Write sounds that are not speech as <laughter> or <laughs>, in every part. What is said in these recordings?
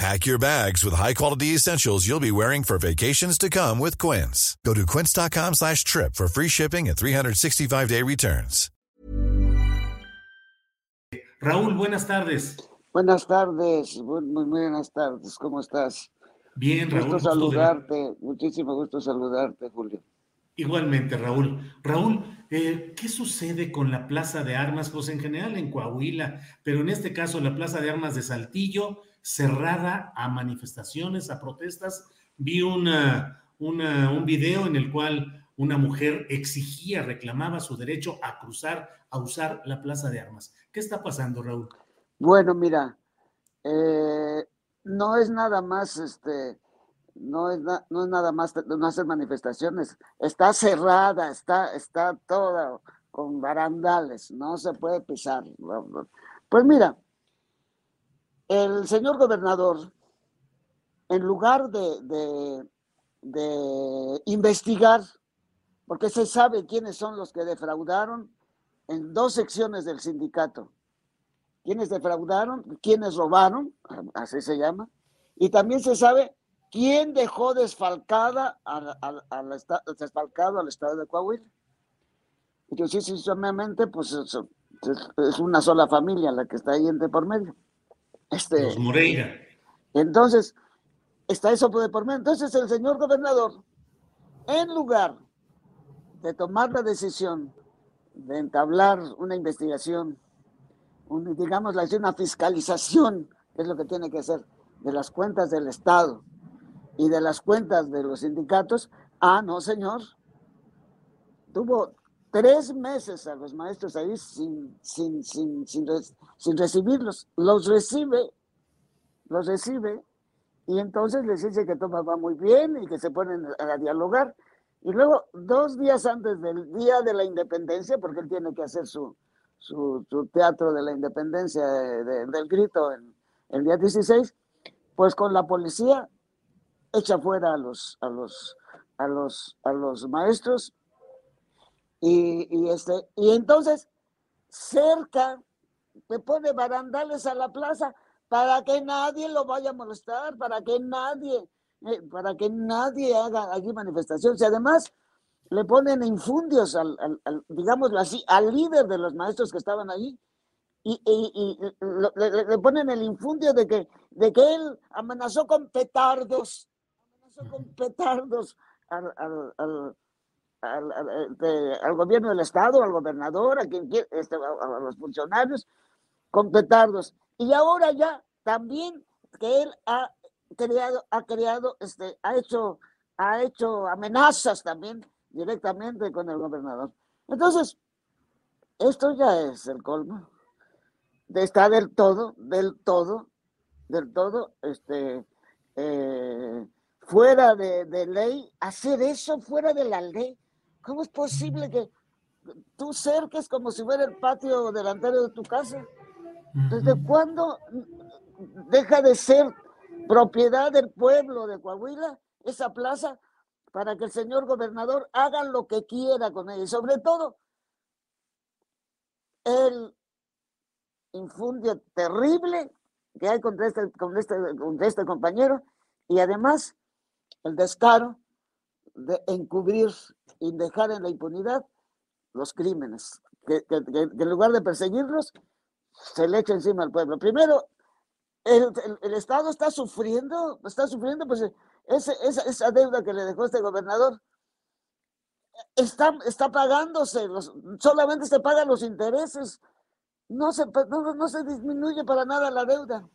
Pack your bags with high-quality essentials you'll be wearing for vacations to come with Quince. Go to quince.com slash trip for free shipping and 365-day returns. Raúl, buenas tardes. Buenas tardes, muy, muy buenas tardes, ¿cómo estás? Bien, Raúl. Gusto saludarte, muchísimo gusto saludarte, Julio. Igualmente, Raúl. Raúl, eh, ¿qué sucede con la Plaza de Armas? Pues en general en Coahuila, pero en este caso la Plaza de Armas de Saltillo, cerrada a manifestaciones, a protestas. Vi una, un video en el cual una mujer exigía, reclamaba su derecho a cruzar, a usar la Plaza de Armas. ¿Qué está pasando, Raúl? Bueno, mira, eh, no es nada más este no es, no es nada más no hacer manifestaciones, está cerrada, está, está toda con barandales, no se puede pisar. Pues mira, el señor gobernador, en lugar de, de, investigar, porque se sabe quiénes son los que defraudaron en dos secciones del sindicato, quiénes defraudaron, quiénes robaron, así se llama, y también se sabe ¿Quién dejó desfalcada al, desfalcado al estado de Coahuila? Entonces, simplemente, pues es, una sola familia la que está ahí de por medio. Este, Los Moreira. Entonces, está eso de por medio. Entonces, el señor gobernador, en lugar de tomar la decisión de entablar una investigación, un, digamos, una fiscalización, que es lo que tiene que hacer, de las cuentas del Estado, y de las cuentas de los sindicatos, ah, no, señor. Tuvo tres meses a los maestros ahí sin, sin, sin, sin, recibirlos. Los recibe, los recibe, y entonces les dice que todo va muy bien y que se ponen a dialogar. Y luego, dos días antes del Día de la Independencia, porque él tiene que hacer su, su, teatro de la independencia del grito en, el día 16, pues con la policía echa fuera a los, a los, a los, a los maestros y, este, y entonces cerca le pone barandales a la plaza para que nadie lo vaya a molestar, para que nadie, eh, para que nadie haga allí manifestaciones. Y además le ponen infundios al, al, digámoslo así, al líder de los maestros que estaban allí. Y, le, ponen el infundio de que, de que él amenazó con petardos con petardos al, al, gobierno del Estado, al gobernador, a quien este, a, los funcionarios, con. Y ahora ya también que él ha creado, ha creado, este, ha hecho, ha hecho amenazas también directamente con el gobernador. Entonces, esto ya es el colmo. Está del todo, del todo, del todo, este, eh, fuera de, ley, hacer eso fuera de la ley. ¿Cómo es posible que tú cerques como si fuera el patio delantero de tu casa? ¿Desde cuándo deja de ser propiedad del pueblo de Coahuila esa plaza para que el señor gobernador haga lo que quiera con ella? Y sobre todo, el infundio terrible que hay contra este, este, contra este compañero y además el descaro de encubrir y dejar en la impunidad los crímenes, que, en lugar de perseguirlos, se le echa encima al pueblo. Primero, el, Estado está sufriendo, está sufriendo, pues esa, esa, deuda que le dejó este gobernador está, está pagándose, solamente se pagan los intereses, no se, no, se disminuye para nada la deuda.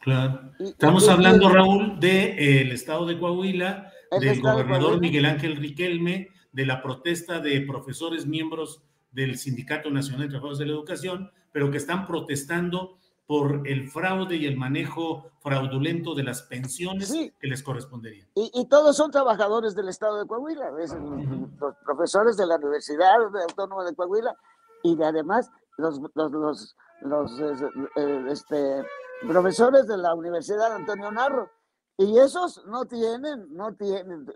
Claro. Estamos hablando, Raúl, del el estado de Coahuila, del gobernador Miguel Ángel Riquelme, de la protesta de profesores miembros del Sindicato Nacional de Trabajadores de la Educación, pero que están protestando por el fraude y el manejo fraudulento de las pensiones que les corresponderían. Y, todos son trabajadores del Estado de Coahuila, los profesores de la Universidad Autónoma de Coahuila y además los, los, los, eh, este, profesores de la Universidad Antonio Narro. Y esos no tienen, no tienen,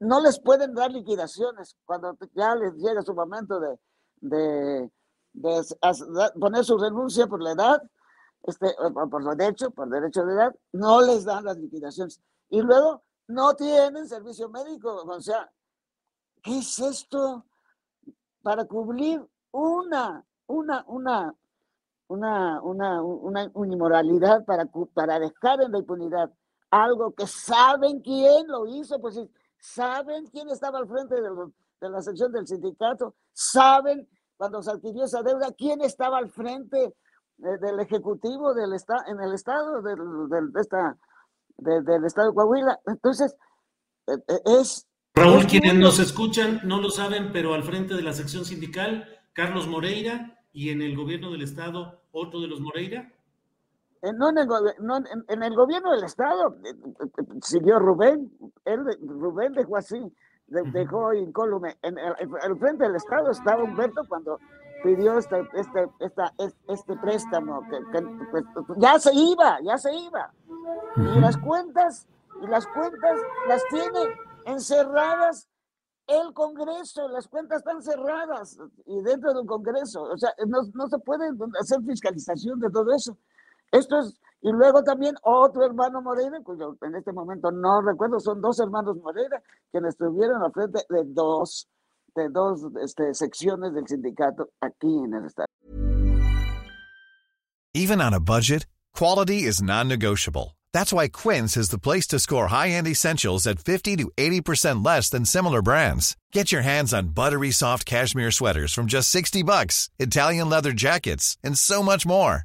no les pueden dar liquidaciones cuando ya les llega su momento de, de, poner su renuncia por la edad, este, por derecho, por derecho de edad, no les dan las liquidaciones. Y luego no tienen servicio médico. O sea, ¿qué es esto? Para cubrir una, una, una, una, una, una, inmoralidad para, para dejar en la impunidad algo que saben quién lo hizo, pues saben quién estaba al frente de, de la sección del sindicato, saben cuando se adquirió esa deuda quién estaba al frente del ejecutivo del en el estado del, del, de esta, del estado de Coahuila. Entonces, e, e, es... Raúl, quienes nos escuchan no lo saben, pero al frente de la sección sindical, Carlos Moreira, y en el gobierno del estado, otro de los Moreira. No, en el, no, en, el gobierno del estado eh, eh, siguió Rubén, él, Rubén dejó así, dejó incólume. En el, frente del estado estaba Humberto cuando pidió este, este, esta, este préstamo, que, pues, ya se iba, ya se iba. Y las cuentas, y las cuentas las tiene encerradas el Congreso, las cuentas están cerradas y dentro de un Congreso, o sea, no, no se puede hacer fiscalización de todo eso. Esto es, y luego también otro hermano Moreira, cuyo en este momento no recuerdo, son dos hermanos Moreira, quienes estuvieron al frente de dos de dos este, secciones del sindicato aquí en el estado. Even on a budget, quality is non-negotiable. That's why Quince is the place to score high-end essentials at 50 to 80% less than similar brands. Get your hands on buttery soft cashmere sweaters from just 60 bucks, Italian leather jackets, and so much more.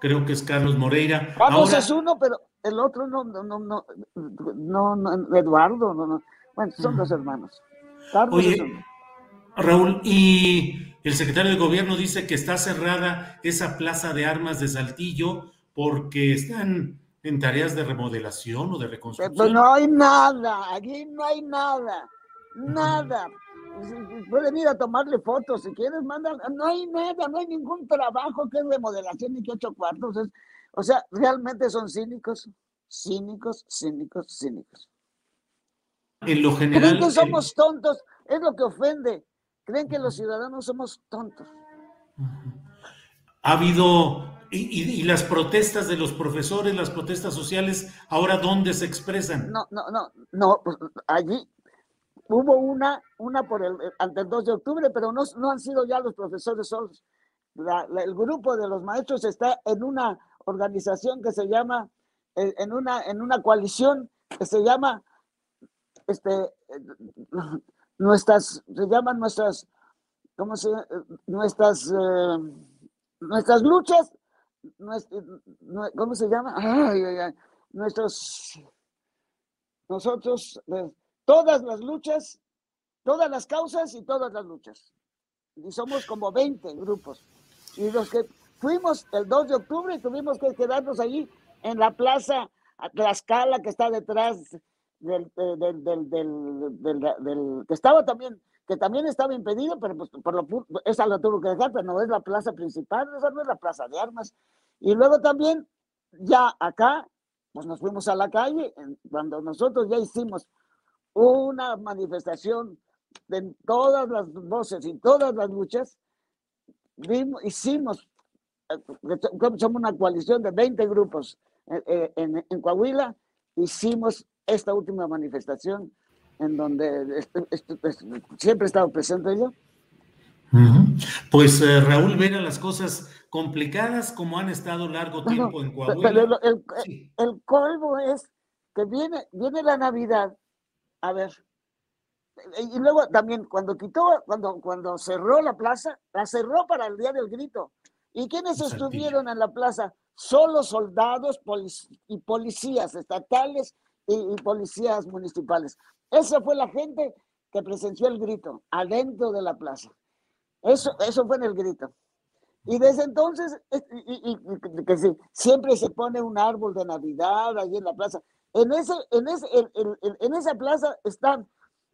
creo que es Carlos Moreira. Carlos es uno, pero el otro no, no, no, no, no, Eduardo, no, no. Bueno, son dos hermanos. Carlos Oye, Raúl, y el secretario de gobierno dice que está cerrada esa plaza de armas de Saltillo porque están en tareas de remodelación o de reconstrucción. Pero no hay nada, aquí no hay nada, nada pueden ir a tomarle fotos si quieres, mandan, no hay nada, no hay ningún trabajo que es remodelación ni que ocho cuartos. o sea, realmente son cínicos, cínicos, cínicos, cínicos. En lo general. Creen que somos tontos, es lo que ofende. Creen que los ciudadanos somos tontos. Ha habido, y, y, las protestas de los profesores, las protestas sociales, ahora dónde se expresan? No, no, no, no, pues, allí Hubo una, una por el, ante el 2 de octubre, pero no, no han sido ya los profesores solos. el grupo de los maestros está en una organización que se llama, eh, en una, en una coalición que se llama, este, nuestras, se llaman nuestras, ¿cómo se Nuestras, eh, nuestras luchas, ¿cómo se llama? Nuestros, nosotros, todas las luchas todas las causas y todas las luchas. Y somos como 20 grupos. Y los que fuimos el 2 de octubre tuvimos que quedarnos allí en la plaza Tlaxcala que está detrás del, del, del, del, que estaba también que también estaba impedido, pero pues por lo esa la tuvo que dejar, pero no es la plaza principal, esa no es la plaza de armas. Y luego también, ya acá, pues nos fuimos a la calle, cuando nosotros ya hicimos una manifestación de todas las voces y todas las luchas, vimos, hicimos, eh, somos una coalición de 20 grupos eh, eh, en, en Coahuila, hicimos esta última manifestación en donde siempre he estado presente yo. Pues eh, Raúl Vera, las cosas complicadas como han estado largo tiempo en Coahuila. Pero el, el, colmo es que viene, viene la Navidad, a ver, y luego también cuando quitó, cuando, cuando cerró la plaza, la cerró para el día del grito. ¿Y quiénes estuvieron en la plaza? Solo soldados y policías estatales y policías municipales. Esa fue la gente que presenció el grito adentro de la plaza. Eso, eso fue en el grito. Y desde entonces, y, que siempre se pone un árbol de Navidad allí en la plaza. En, ese, en, ese, en, esa plaza están,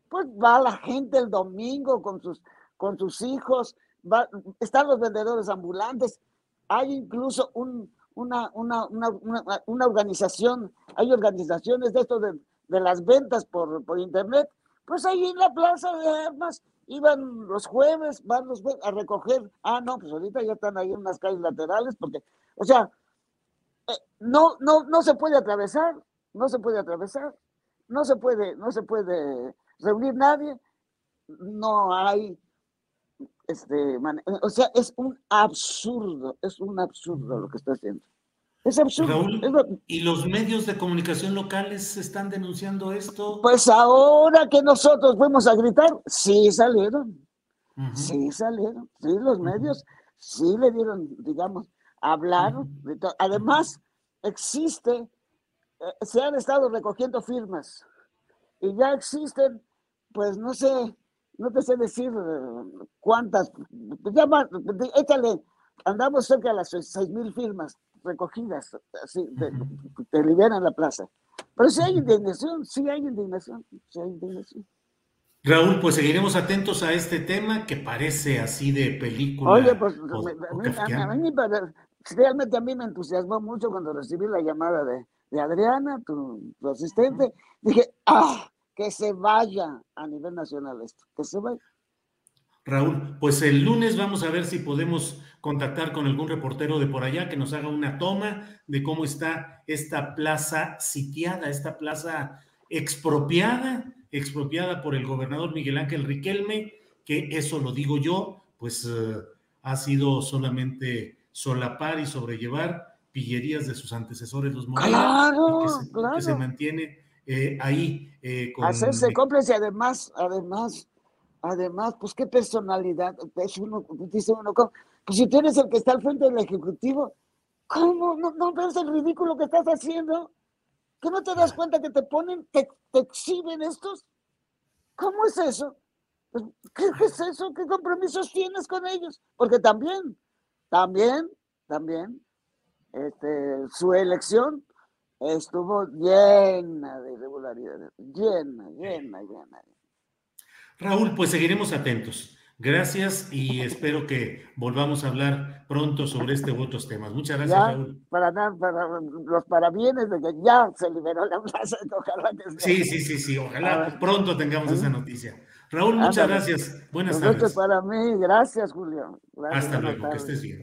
pues va la gente el domingo con sus, con sus hijos, va, están los vendedores ambulantes, hay incluso un, una, una, una, una, organización, hay organizaciones de estos de, de las ventas por, por internet, pues ahí en la plaza de armas iban los jueves, van los jueves a recoger, ah, no, pues ahorita ya están ahí en unas calles laterales, porque, o sea, eh, no, no, no se puede atravesar, no se puede atravesar, no se puede, no se puede reunir nadie, no hay, este, o sea, es un absurdo, es un absurdo lo que está haciendo. Es absurdo. ¿y los medios de comunicación locales están denunciando esto? Pues ahora que nosotros fuimos a gritar, sí salieron. Sí salieron. Sí, los medios sí le dieron, digamos, hablaron. Además, existe, se han estado recogiendo firmas y ya existen, pues no sé, no te sé decir eh, cuántas, llama, échale, andamos cerca de las seis mil firmas recogidas, así, te, liberan la plaza. Pero si hay indignación, sí hay indignación, sí hay indignación. Raúl, pues seguiremos atentos a este tema que parece así de película. Oye, pues a, mí, realmente a mí me entusiasmó mucho cuando recibí la llamada de, de Adriana, tu, tu asistente. Dije, ah, que se vaya a nivel nacional esto, que se vaya. Raúl, pues el lunes vamos a ver si podemos contactar con algún reportero de por allá que nos haga una toma de cómo está esta plaza sitiada, esta plaza expropiada, expropiada por el gobernador Miguel Ángel Riquelme, que eso lo digo yo, pues eh, ha sido solamente solapar y sobrellevar pillerías de sus antecesores, los Morales, que, se, mantiene eh, ahí. Eh, Hacerse cómplice, además, además Además, pues qué personalidad. Es uno, dice uno, pues si tú eres el que está al frente del Ejecutivo, ¿cómo no, no ves el ridículo que estás haciendo? ¿Que no te das cuenta que te ponen, te, te exhiben estos? ¿Cómo es eso? Pues, ¿qué, es eso? ¿Qué compromisos tienes con ellos? Porque también, también, también, este, su elección estuvo llena de irregularidades, llena, llena, llena. Raúl, pues seguiremos atentos. Gracias y espero que volvamos a hablar pronto sobre este u otros temas. Muchas gracias, Raúl. Para, para los parabienes de que ya se liberó la plaza, <laughs> ojalá que Sí, sí, sí, sí, ojalá pronto tengamos esa noticia. Raúl, muchas gracias. Buenas tardes. para mí, gracias, Julio. Hasta luego, que estés bien.